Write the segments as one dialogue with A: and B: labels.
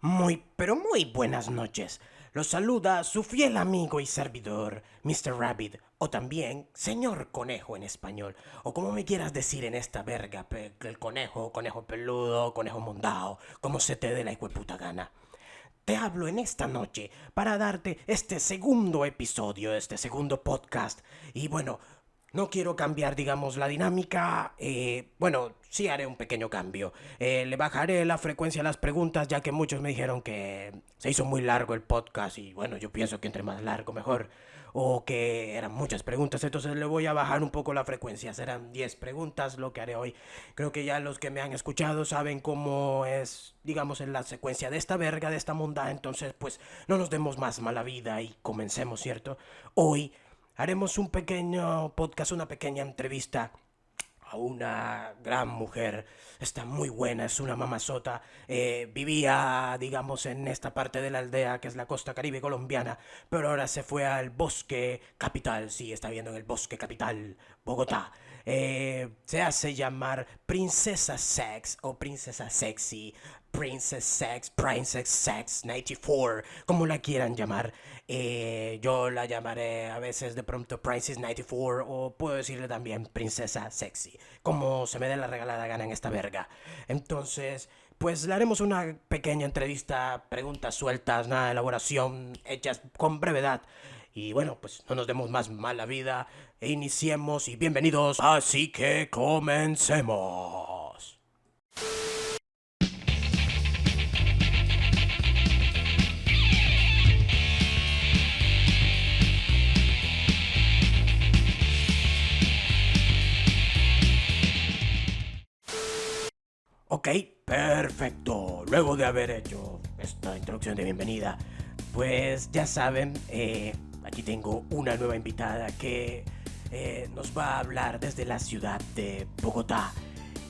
A: Muy, pero muy buenas noches. Los saluda su fiel amigo y servidor, Mr. Rabbit, o también Señor Conejo en español, o como me quieras decir en esta verga, el conejo, conejo peludo, conejo mondao, como se te dé la puta gana. Te hablo en esta noche para darte este segundo episodio, este segundo podcast, y bueno, no quiero cambiar, digamos, la dinámica. Eh, bueno, sí haré un pequeño cambio. Eh, le bajaré la frecuencia a las preguntas, ya que muchos me dijeron que se hizo muy largo el podcast y bueno, yo pienso que entre más largo mejor. O que eran muchas preguntas, entonces le voy a bajar un poco la frecuencia. Serán 10 preguntas lo que haré hoy. Creo que ya los que me han escuchado saben cómo es, digamos, en la secuencia de esta verga, de esta monda. Entonces, pues no nos demos más mala vida y comencemos, ¿cierto? Hoy haremos un pequeño podcast, una pequeña entrevista a una gran mujer. Está muy buena, es una mamazota. Eh, vivía, digamos, en esta parte de la aldea que es la costa caribe colombiana, pero ahora se fue al bosque capital. Sí, está viendo en el bosque capital, Bogotá. Eh, se hace llamar Princesa Sex o Princesa Sexy, Princess Sex, Princess Sex 94, como la quieran llamar. Eh, yo la llamaré a veces de pronto Princess 94 o puedo decirle también Princesa Sexy, como se me dé la regalada gana en esta verga. Entonces, pues le haremos una pequeña entrevista, preguntas sueltas, nada de elaboración, hechas con brevedad. Y bueno, pues no nos demos más mala vida e iniciemos y bienvenidos. Así que comencemos. Ok, perfecto. Luego de haber hecho esta introducción de bienvenida, pues ya saben, eh, Aquí tengo una nueva invitada que eh, nos va a hablar desde la ciudad de Bogotá.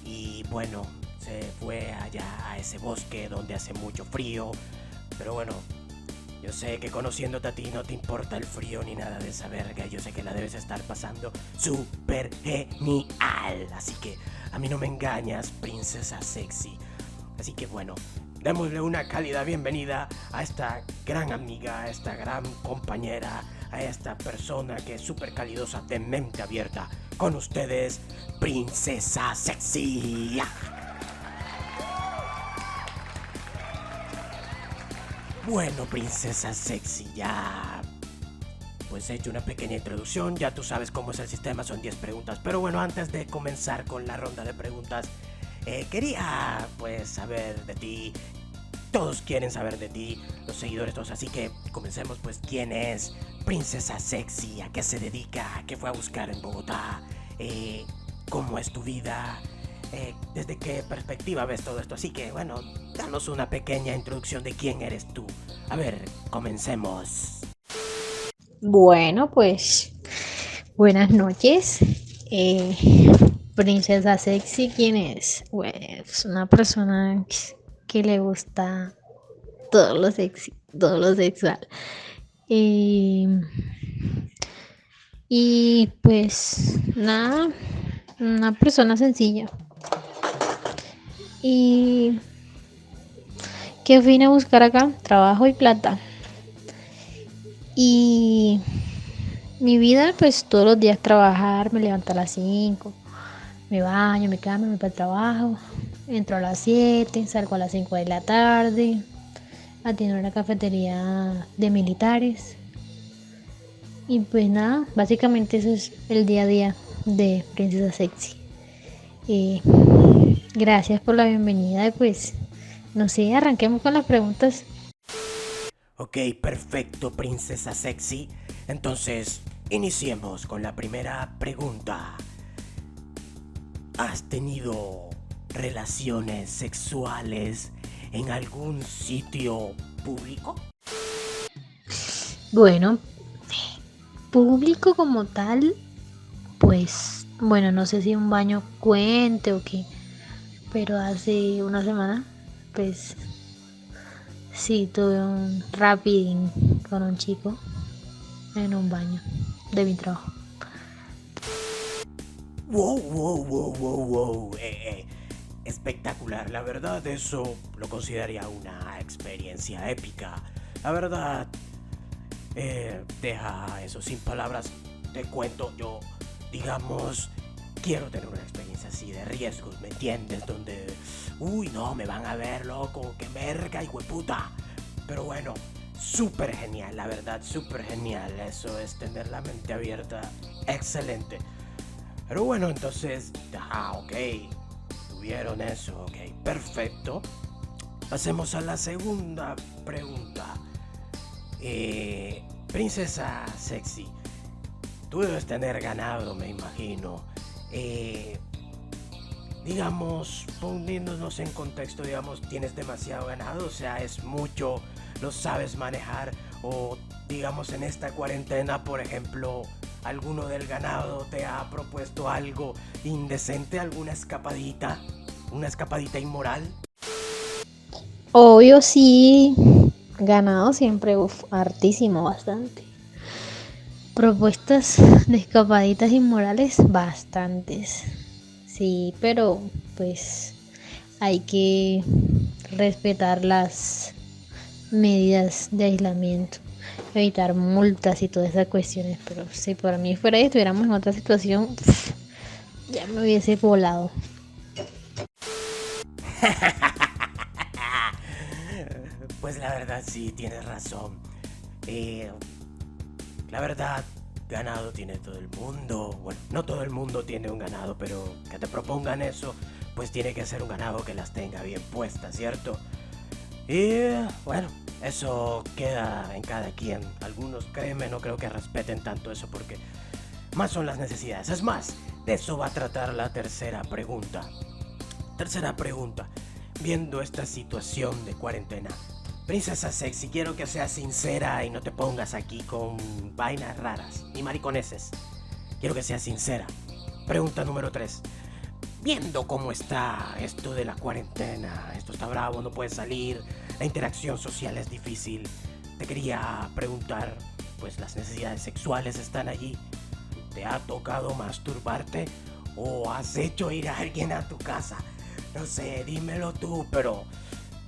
A: Y bueno, se fue allá a ese bosque donde hace mucho frío. Pero bueno, yo sé que conociéndote a ti no te importa el frío ni nada de esa verga. Yo sé que la debes estar pasando súper genial. Así que a mí no me engañas, princesa sexy. Así que bueno, démosle una cálida bienvenida a esta gran amiga, a esta gran compañera, a esta persona que es súper calidosa, de mente abierta. Con ustedes, Princesa Sexy. Bueno, Princesa Sexy, ya pues he hecho una pequeña introducción, ya tú sabes cómo es el sistema, son 10 preguntas. Pero bueno, antes de comenzar con la ronda de preguntas, eh, quería pues saber de ti. Todos quieren saber de ti, los seguidores todos. Así que comencemos pues quién es Princesa Sexy, a qué se dedica, qué fue a buscar en Bogotá, eh, cómo es tu vida, eh, desde qué perspectiva ves todo esto. Así que bueno, danos una pequeña introducción de quién eres tú. A ver, comencemos.
B: Bueno, pues buenas noches. Princesa Sexy, ¿quién es? Pues una persona que le gusta todo lo sexy, todo lo sexual. y pues nada, una persona sencilla. Y ¿qué vine a buscar acá? Trabajo y plata. Y mi vida, pues todos los días trabajar, me levanto a las 5 me baño, me cambio, me voy para el trabajo, entro a las 7, salgo a las 5 de la tarde, atiendo la cafetería de militares. Y pues nada, básicamente eso es el día a día de Princesa Sexy. Eh, gracias por la bienvenida, pues no sé, arranquemos con las preguntas.
A: Ok, perfecto, Princesa Sexy. Entonces, iniciemos con la primera pregunta. ¿Has tenido relaciones sexuales en algún sitio público?
B: Bueno, público como tal, pues, bueno, no sé si un baño cuente o qué, pero hace una semana, pues, sí, tuve un rapiding con un chico en un baño de mi trabajo.
A: Wow, wow, wow, wow, wow. Eh, eh, espectacular. La verdad, eso lo consideraría una experiencia épica. La verdad, eh, deja eso sin palabras. Te cuento, yo, digamos, quiero tener una experiencia así de riesgos, ¿me entiendes? Donde, uy, no, me van a ver, loco, qué verga, hijo de. Pero bueno, súper genial, la verdad, súper genial. Eso es tener la mente abierta, excelente. Pero bueno, entonces, ah, ok, tuvieron eso, ok, perfecto. Pasemos a la segunda pregunta. Eh, princesa sexy, tú debes tener ganado, me imagino. Eh, digamos, poniéndonos en contexto, digamos, tienes demasiado ganado, o sea, es mucho, lo sabes manejar, o digamos en esta cuarentena, por ejemplo, alguno del ganado te ha propuesto algo indecente, alguna escapadita, una escapadita inmoral.
B: Obvio sí, ganado siempre, uf, hartísimo, bastante. Propuestas de escapaditas inmorales, bastantes. Sí, pero pues hay que respetar las medidas de aislamiento, evitar multas y todas esas cuestiones. Pero si por mí fuera y estuviéramos en otra situación, ya me hubiese volado.
A: Pues la verdad sí, tienes razón. Eh, la verdad, ganado tiene todo el mundo. Bueno, no todo el mundo tiene un ganado, pero que te propongan eso, pues tiene que ser un ganado que las tenga bien puestas, ¿cierto? Y bueno, eso queda en cada quien. Algunos, créeme, no creo que respeten tanto eso porque más son las necesidades. Es más, de eso va a tratar la tercera pregunta. Tercera pregunta. Viendo esta situación de cuarentena, Princesa Sexy, quiero que seas sincera y no te pongas aquí con vainas raras ni mariconeses. Quiero que seas sincera. Pregunta número 3. Viendo cómo está esto de la cuarentena, esto está bravo, no puedes salir, la interacción social es difícil. Te quería preguntar, pues las necesidades sexuales están allí. ¿Te ha tocado masturbarte o has hecho ir a alguien a tu casa? No sé, dímelo tú, pero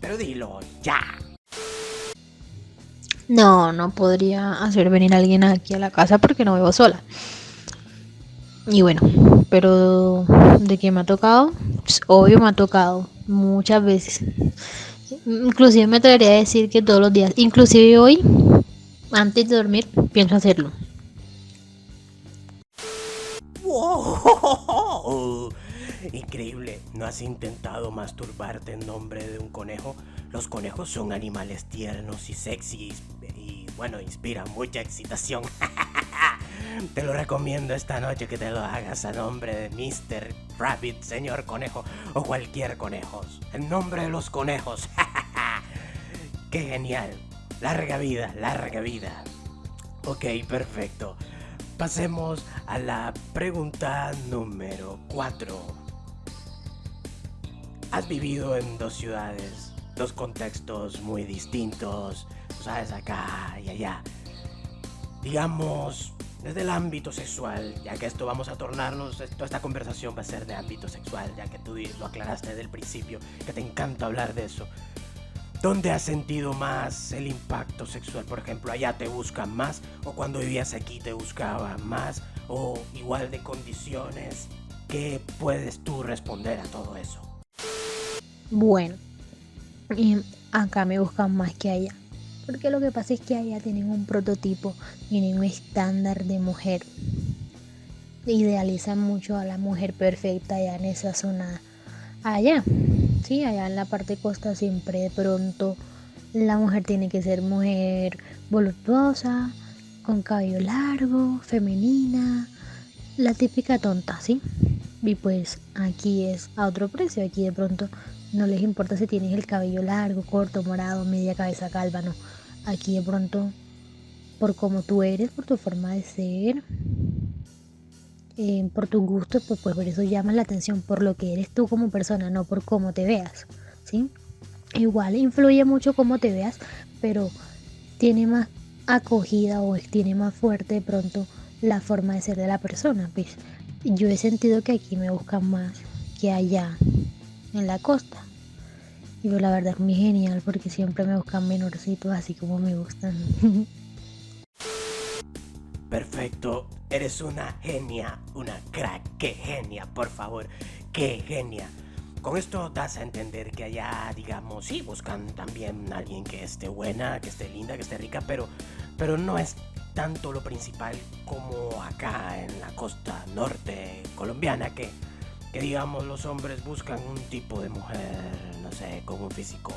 A: pero dilo ya.
B: No, no podría hacer venir a alguien aquí a la casa porque no vivo sola. Y bueno, pero de que me ha tocado, pues, obvio me ha tocado muchas veces. Inclusive me atrevería a decir que todos los días, inclusive hoy, antes de dormir, pienso hacerlo.
A: ¡Wow! Increíble, ¿no has intentado masturbarte en nombre de un conejo? Los conejos son animales tiernos y sexys y bueno, inspiran mucha excitación. te lo recomiendo esta noche que te lo hagas a nombre de Mr. Rabbit, señor conejo o cualquier conejo. En nombre de los conejos. ¡Qué genial! Larga vida, larga vida. Ok, perfecto. Pasemos a la pregunta número 4. Has vivido en dos ciudades, dos contextos muy distintos, sabes, acá y allá. Digamos, desde el ámbito sexual, ya que esto vamos a tornarnos, toda esta conversación va a ser de ámbito sexual, ya que tú lo aclaraste desde el principio, que te encanta hablar de eso. ¿Dónde has sentido más el impacto sexual? Por ejemplo, allá te buscan más, o cuando vivías aquí te buscaban más, o igual de condiciones. ¿Qué puedes tú responder a todo eso?
B: Bueno, y acá me buscan más que allá. Porque lo que pasa es que allá tienen un prototipo, tienen un estándar de mujer. Idealizan mucho a la mujer perfecta allá en esa zona. Allá, sí, allá en la parte costa siempre de pronto la mujer tiene que ser mujer voluptuosa, con cabello largo, femenina, la típica tonta, ¿sí? Y pues aquí es a otro precio, aquí de pronto no les importa si tienes el cabello largo, corto, morado, media cabeza calva, no. Aquí de pronto, por cómo tú eres, por tu forma de ser, eh, por tu gusto, pues, pues por eso llama la atención, por lo que eres tú como persona, no por cómo te veas, ¿sí? Igual influye mucho cómo te veas, pero tiene más acogida o tiene más fuerte de pronto la forma de ser de la persona. Pues yo he sentido que aquí me buscan más que allá en la costa. Y pues la verdad es muy genial porque siempre me buscan menorcitos así como me gustan.
A: Perfecto, eres una genia, una crack, qué genia, por favor, qué genia. Con esto das a entender que allá, digamos, sí, buscan también a alguien que esté buena, que esté linda, que esté rica, pero, pero no es tanto lo principal como acá en la costa norte colombiana, que, que digamos los hombres buscan un tipo de mujer, no sé, con un físico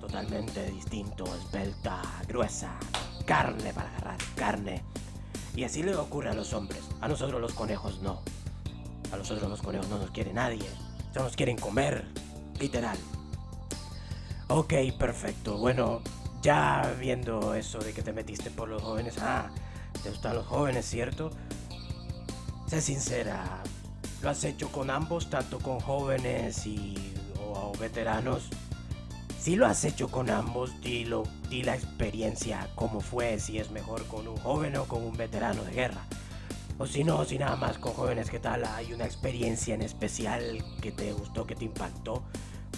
A: totalmente distinto, esbelta, gruesa, carne para agarrar, carne y así le ocurre a los hombres. A nosotros los conejos no. A nosotros los conejos no nos quiere nadie. Solo nos quieren comer. Literal. Ok, perfecto. Bueno, ya viendo eso de que te metiste por los jóvenes. Ah, te gustan los jóvenes, ¿cierto? Sé sincera. ¿Lo has hecho con ambos, tanto con jóvenes y o veteranos? Si lo has hecho con ambos, dilo, di la experiencia, cómo fue, si es mejor con un joven o con un veterano de guerra. O si no, si nada más con jóvenes, ¿qué tal? Hay una experiencia en especial que te gustó, que te impactó,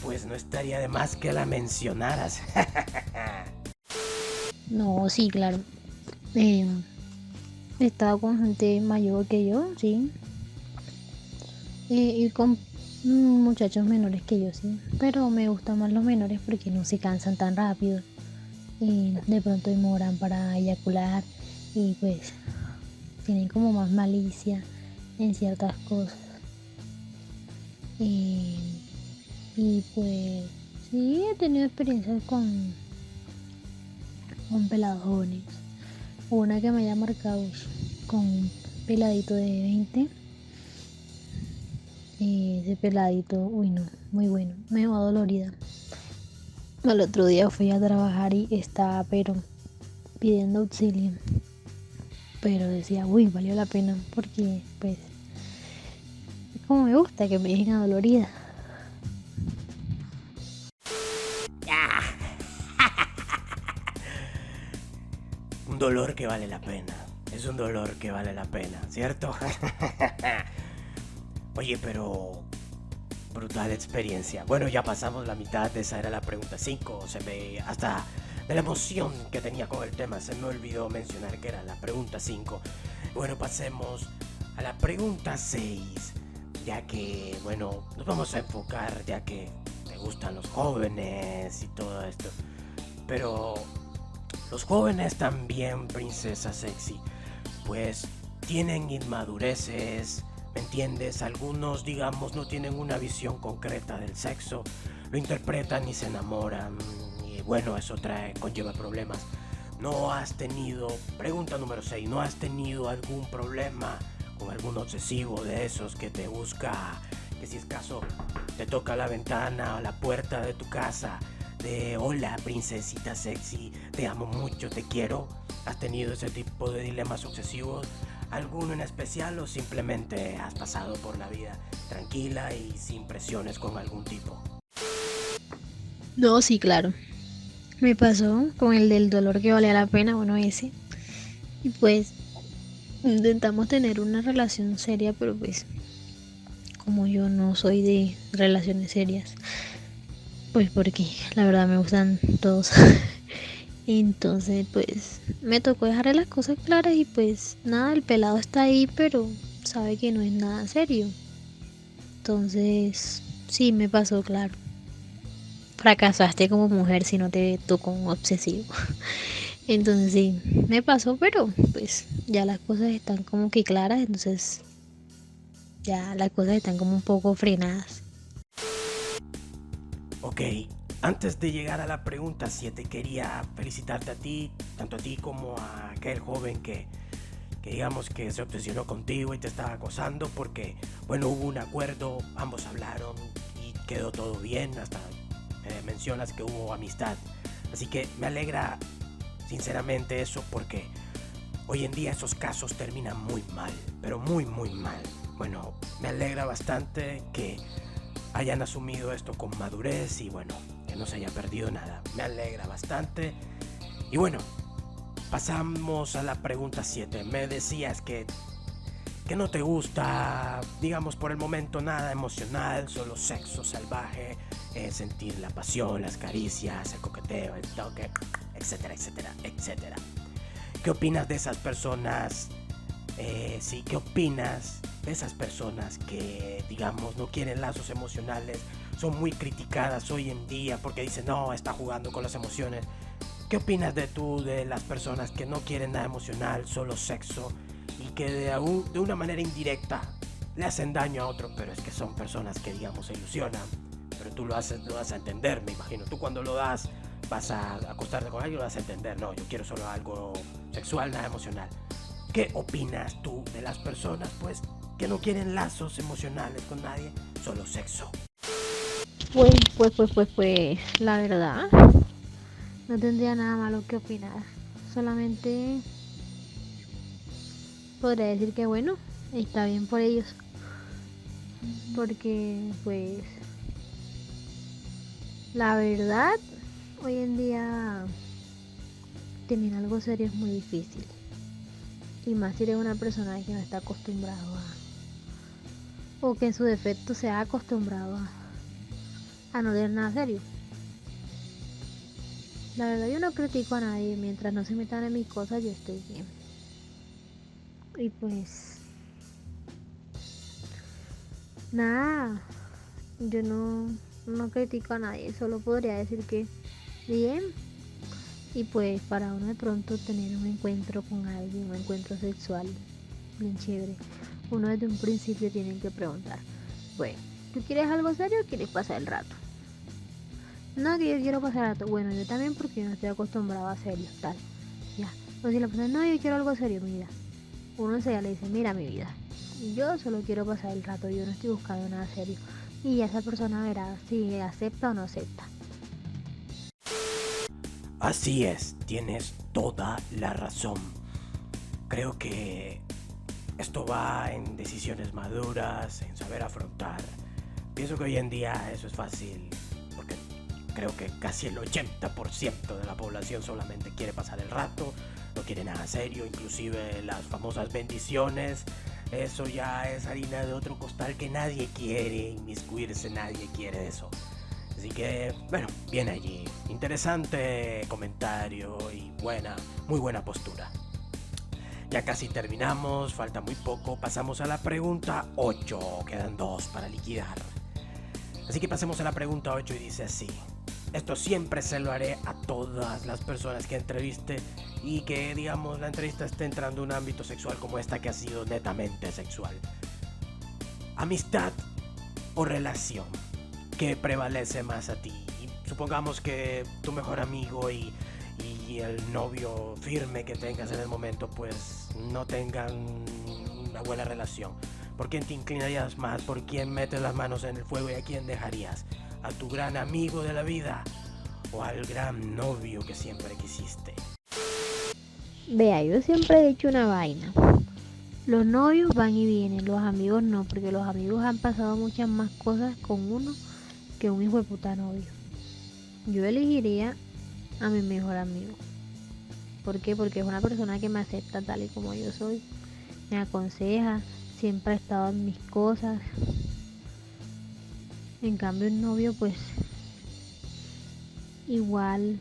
A: pues no estaría de más que la mencionaras.
B: no, sí, claro. Eh, he estado con gente mayor que yo, sí. Y con Mm, muchachos menores que yo, sí. Pero me gustan más los menores porque no se cansan tan rápido. Y de pronto demoran para eyacular. Y pues tienen como más malicia en ciertas cosas. Y, pues sí, he tenido experiencias con, con pelados jóvenes. Una que me haya marcado con un peladito de 20 ese peladito, uy no, muy bueno, me dejó dolorida. El otro día fui a trabajar y estaba pero pidiendo auxilio. Pero decía, uy, valió la pena porque pues como me gusta que me dejen dolorida.
A: un dolor que vale la pena. Es un dolor que vale la pena, ¿cierto? Oye, pero brutal experiencia. Bueno, ya pasamos la mitad, esa era la pregunta 5. Se me hasta de la emoción que tenía con el tema se me olvidó mencionar que era la pregunta 5. Bueno, pasemos a la pregunta 6, ya que bueno, nos vamos a enfocar ya que me gustan los jóvenes y todo esto. Pero los jóvenes también, princesa sexy, pues tienen inmadureces, ¿Me entiendes? Algunos, digamos, no tienen una visión concreta del sexo, lo interpretan y se enamoran. Y bueno, eso trae, conlleva problemas. ¿No has tenido, pregunta número 6, ¿no has tenido algún problema con algún obsesivo de esos que te busca, que si es caso te toca la ventana o la puerta de tu casa, de hola princesita sexy, te amo mucho, te quiero? ¿Has tenido ese tipo de dilemas obsesivos? Alguno en especial o simplemente has pasado por la vida tranquila y sin presiones con algún tipo?
B: No, sí, claro. Me pasó con el del dolor que valía la pena, bueno, ese. Y pues intentamos tener una relación seria, pero pues como yo no soy de relaciones serias, pues porque la verdad me gustan todos. Entonces, pues me tocó dejarle las cosas claras y pues nada, el pelado está ahí, pero sabe que no es nada serio. Entonces, sí, me pasó claro. Fracasaste como mujer si no te tocó un obsesivo. Entonces, sí, me pasó, pero pues ya las cosas están como que claras, entonces ya las cosas están como un poco frenadas.
A: Ok, antes de llegar a la pregunta 7, quería felicitarte a ti, tanto a ti como a aquel joven que, digamos que se obsesionó contigo y te estaba acosando, porque, bueno, hubo un acuerdo, ambos hablaron y quedó todo bien, hasta eh, mencionas que hubo amistad. Así que me alegra sinceramente eso porque hoy en día esos casos terminan muy mal, pero muy, muy mal. Bueno, me alegra bastante que hayan asumido esto con madurez y bueno, no se haya perdido nada. Me alegra bastante. Y bueno, pasamos a la pregunta 7. Me decías que que no te gusta, digamos por el momento nada emocional, solo sexo salvaje, eh, sentir la pasión, las caricias, el coqueteo, el toque, etcétera, etcétera, etcétera. ¿Qué opinas de esas personas? Eh, sí, ¿qué opinas de esas personas que, digamos, no quieren lazos emocionales? Son muy criticadas hoy en día porque dicen, no, está jugando con las emociones. ¿Qué opinas de tú, de las personas que no quieren nada emocional, solo sexo? y que de, de una manera indirecta le hacen daño a otro, pero es que son personas que digamos se ilusionan, pero tú lo haces, lo vas a entender, me imagino. Tú cuando lo das vas a acostarte con alguien, lo vas a entender. No, yo quiero solo algo sexual, nada emocional. ¿Qué opinas tú de las personas, pues, que no quieren lazos emocionales con nadie, solo sexo?
B: Pues, pues, pues, pues, pues, la verdad, no tendría nada malo que opinar. Solamente podría decir que bueno, está bien por ellos. Porque pues la verdad, hoy en día tener algo serio es muy difícil. Y más si eres una persona que no está acostumbrado a... O que en su defecto se ha acostumbrado a, a no tener nada serio. La verdad yo no critico a nadie. Mientras no se metan en mis cosas yo estoy bien. Y pues nada, yo no, no critico a nadie, solo podría decir que bien. Y pues para uno de pronto tener un encuentro con alguien, un encuentro sexual, bien chévere, uno desde un principio tiene que preguntar, bueno, ¿tú quieres algo serio o quieres pasar el rato? No, quiero pasar rato. Bueno, yo también porque yo no estoy acostumbrado a serio, tal. Ya. O si la persona, no, yo quiero algo serio, mira uno se le dice, mira mi vida, yo solo quiero pasar el rato, yo no estoy buscando nada serio. Y esa persona verá si acepta o no acepta.
A: Así es, tienes toda la razón. Creo que esto va en decisiones maduras, en saber afrontar. Pienso que hoy en día eso es fácil, creo que casi el 80% de la población solamente quiere pasar el rato, no quiere nada serio, inclusive las famosas bendiciones. Eso ya es harina de otro costal que nadie quiere inmiscuirse, nadie quiere eso. Así que, bueno, bien allí. Interesante comentario y buena, muy buena postura. Ya casi terminamos, falta muy poco. Pasamos a la pregunta 8. Quedan dos para liquidar. Así que pasemos a la pregunta 8 y dice así. Esto siempre se lo haré a todas las personas que entreviste y que, digamos, la entrevista esté entrando en un ámbito sexual como esta que ha sido netamente sexual. Amistad o relación, ¿qué prevalece más a ti? supongamos que tu mejor amigo y, y el novio firme que tengas en el momento, pues no tengan una buena relación. ¿Por quién te inclinarías más? ¿Por quién metes las manos en el fuego y a quién dejarías? A tu gran amigo de la vida o al gran novio que siempre quisiste.
B: Vea, yo siempre he dicho una vaina. Los novios van y vienen, los amigos no, porque los amigos han pasado muchas más cosas con uno que un hijo de puta novio. Yo elegiría a mi mejor amigo. ¿Por qué? Porque es una persona que me acepta tal y como yo soy. Me aconseja, siempre ha estado en mis cosas, en cambio un novio pues igual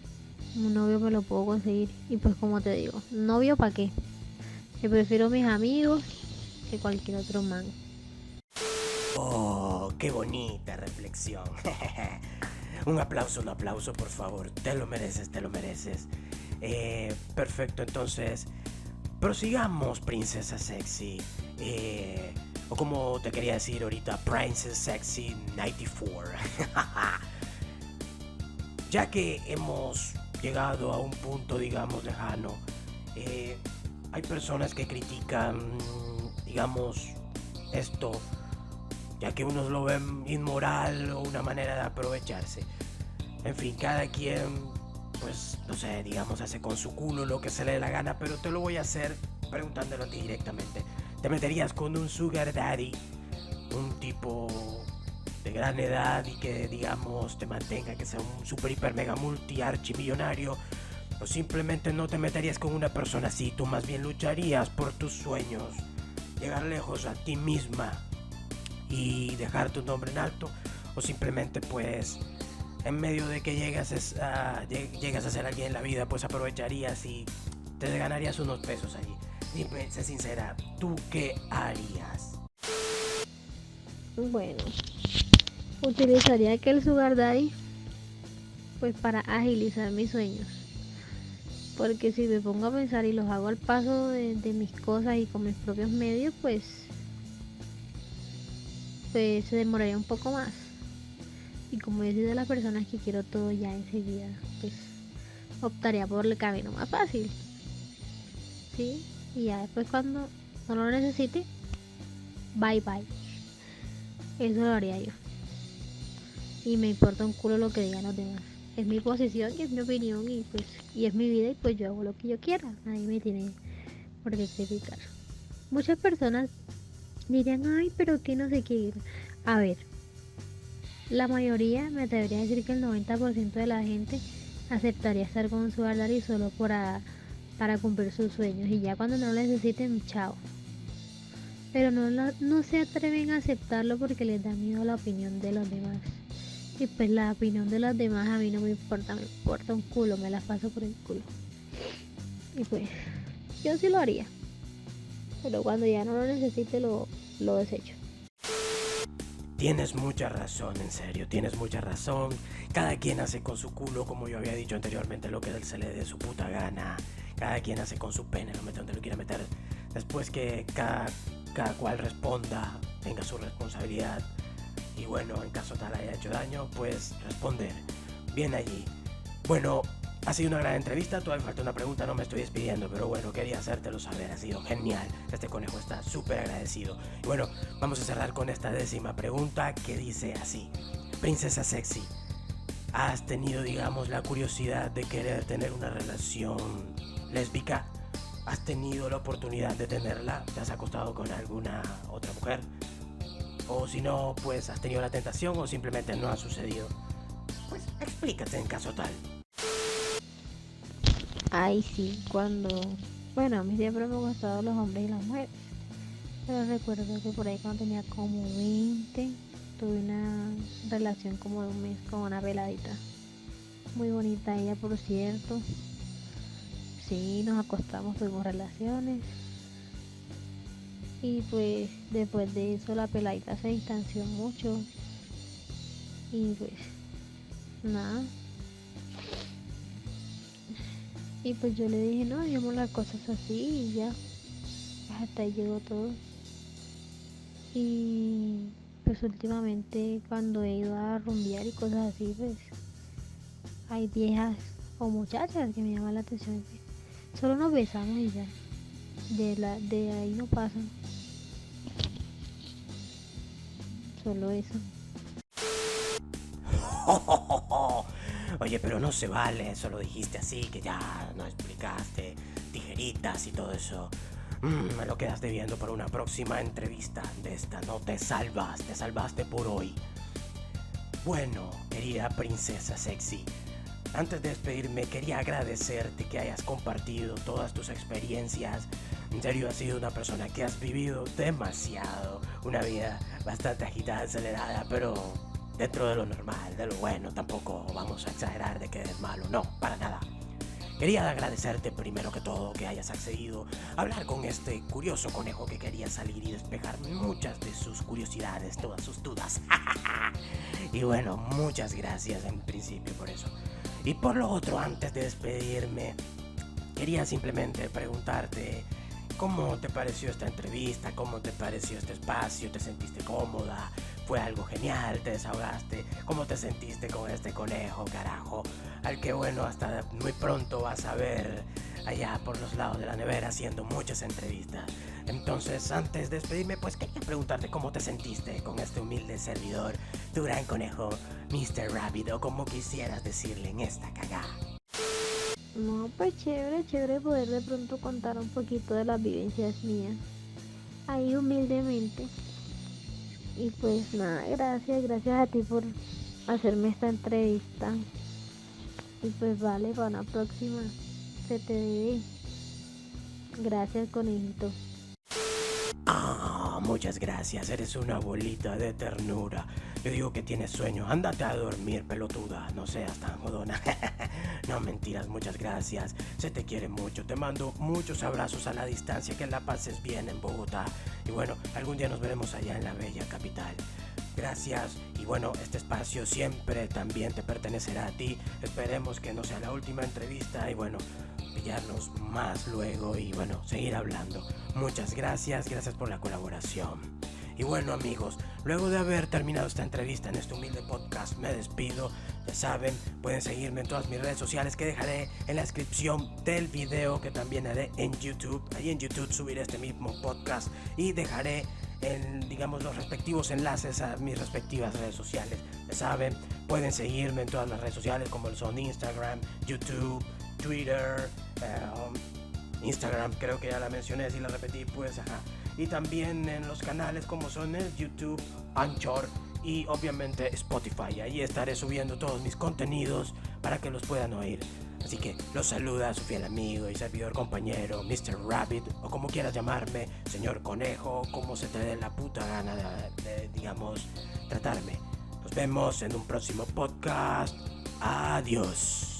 B: un novio me lo puedo conseguir y pues como te digo, novio para qué? Que prefiero mis amigos que cualquier otro man.
A: Oh, qué bonita reflexión. un aplauso, un aplauso por favor. Te lo mereces, te lo mereces. Eh, perfecto, entonces prosigamos, princesa sexy. Eh, o como te quería decir ahorita, Princess Sexy 94. ya que hemos llegado a un punto, digamos, lejano, eh, hay personas que critican, digamos, esto, ya que unos lo ven inmoral o una manera de aprovecharse. En fin, cada quien, pues, no sé, digamos, hace con su culo lo que se le dé la gana, pero te lo voy a hacer preguntándolo a ti directamente te meterías con un sugar daddy, un tipo de gran edad y que digamos te mantenga, que sea un super hiper mega multi archimillonario, o simplemente no te meterías con una persona así, tú más bien lucharías por tus sueños, llegar lejos a ti misma y dejar tu nombre en alto o simplemente pues en medio de que llegas a, llegas a ser alguien en la vida pues aprovecharías y te ganarías unos pesos allí. Dime, sé sincera, ¿tú qué harías?
B: Bueno, utilizaría aquel sugar daddy pues para agilizar mis sueños. Porque si me pongo a pensar y los hago al paso de, mis cosas y con mis propios medios, pues, pues se demoraría un poco más. Y como yo soy las personas que quiero todo ya enseguida, pues optaría por el camino más fácil. ¿Sí? Y ya después cuando no lo necesite, bye bye. Eso lo haría yo. Y me importa un culo lo que digan los demás. Es mi posición y es mi opinión y pues y es mi vida y pues yo hago lo que yo quiera. Nadie me tiene por qué criticar. Muchas personas dirían, ay, pero que no sé qué. A ver, la mayoría, me atrevería a decir que el 90% de la gente aceptaría estar con su y solo para, para cumplir sus sueños y ya cuando no lo necesiten, chao pero no, no se atreven a aceptarlo porque les da miedo la opinión de los demás. Y pues la opinión de los demás a mí no me importa, me importa un culo, me la paso por el culo. Y pues yo sí lo haría. Pero cuando ya no lo necesite lo, lo desecho.
A: Tienes mucha razón, en serio, tienes mucha razón. Cada quien hace con su culo, como yo había dicho anteriormente, lo que se le dé su puta gana. Cada quien hace con su pene, lo mete donde lo quiera meter. Después que cada cada cual responda, tenga su responsabilidad y bueno, en caso tal haya hecho daño, pues responder. Bien allí. Bueno, ha sido una gran entrevista, todavía falta una pregunta, no me estoy despidiendo, pero bueno, quería hacértelo saber, ha sido genial. Este conejo está súper agradecido. Y bueno, vamos a cerrar con esta décima pregunta que dice así. Princesa Sexy, ¿has tenido, digamos, la curiosidad de querer tener una relación lésbica? ¿Has tenido la oportunidad de tenerla? ¿Te has acostado con alguna otra mujer? O si no, pues has tenido la tentación o simplemente no ha sucedido. Pues explícate en caso tal.
B: Ay, sí, cuando... Bueno, a mí siempre me han gustado los hombres y las mujeres. Pero recuerdo que por ahí cuando tenía como 20, tuve una relación como de un mes con una veladita. Muy bonita ella, por cierto. Sí, nos acostamos, tuvimos relaciones. Y pues después de eso la peladita se distanció mucho. Y pues nada. Y pues yo le dije, no, hagamos las cosas así y ya. Hasta ahí llegó todo. Y pues últimamente cuando he ido a rumbear y cosas así, pues hay viejas o muchachas que me llaman la atención. Solo nos besamos y ya. De, la, de ahí no pasan. Solo eso.
A: Oye, pero no se vale, eso lo dijiste así, que ya no explicaste tijeritas y todo eso. Mm, me lo quedaste viendo para una próxima entrevista de esta. No te salvas, te salvaste por hoy. Bueno, querida princesa sexy, antes de despedirme, quería agradecerte que hayas compartido todas tus experiencias. En serio, has sido una persona que has vivido demasiado. Una vida bastante agitada, acelerada, pero dentro de lo normal, de lo bueno. Tampoco vamos a exagerar de que eres malo. No, para nada. Quería agradecerte primero que todo que hayas accedido a hablar con este curioso conejo que quería salir y despejar muchas de sus curiosidades, todas sus dudas. y bueno, muchas gracias en principio por eso. Y por lo otro, antes de despedirme, quería simplemente preguntarte cómo te pareció esta entrevista, cómo te pareció este espacio, te sentiste cómoda, fue algo genial, te desahogaste, cómo te sentiste con este conejo, carajo, al que bueno, hasta muy pronto vas a ver allá por los lados de la nevera haciendo muchas entrevistas. Entonces, antes de despedirme, pues quería preguntarte cómo te sentiste con este humilde servidor, tu gran conejo, Mr. Rabbit, o como quisieras decirle en esta cagada.
B: No, pues chévere, chévere poder de pronto contar un poquito de las vivencias mías. Ahí humildemente. Y pues nada, gracias, gracias a ti por hacerme esta entrevista. Y pues vale, para una próxima. Te. Gracias, conejito.
A: Ah. muchas gracias. Eres una bolita de ternura. Yo digo que tienes sueño. Ándate a dormir, pelotuda. No seas tan jodona. no mentiras, muchas gracias. Se te quiere mucho. Te mando muchos abrazos a la distancia. Que la pases bien en Bogotá. Y bueno, algún día nos veremos allá en la bella capital. Gracias y bueno, este espacio siempre también te pertenecerá a ti. Esperemos que no sea la última entrevista y bueno, pillarnos más luego y bueno, seguir hablando. Muchas gracias, gracias por la colaboración. Y bueno amigos, luego de haber terminado esta entrevista en este humilde podcast, me despido. Ya saben, pueden seguirme en todas mis redes sociales que dejaré en la descripción del video que también haré en YouTube. Ahí en YouTube subiré este mismo podcast y dejaré en, digamos, los respectivos enlaces a mis respectivas redes sociales. Ya saben, pueden seguirme en todas las redes sociales como son Instagram, YouTube, Twitter, um, Instagram, creo que ya la mencioné, si la repetí, pues ajá. Y también en los canales como son el YouTube, Anchor y obviamente Spotify. Ahí estaré subiendo todos mis contenidos para que los puedan oír. Así que los saluda su fiel amigo y servidor compañero, Mr. Rabbit, o como quieras llamarme, señor conejo, como se te dé la puta gana de, digamos, tratarme. Nos vemos en un próximo podcast. Adiós.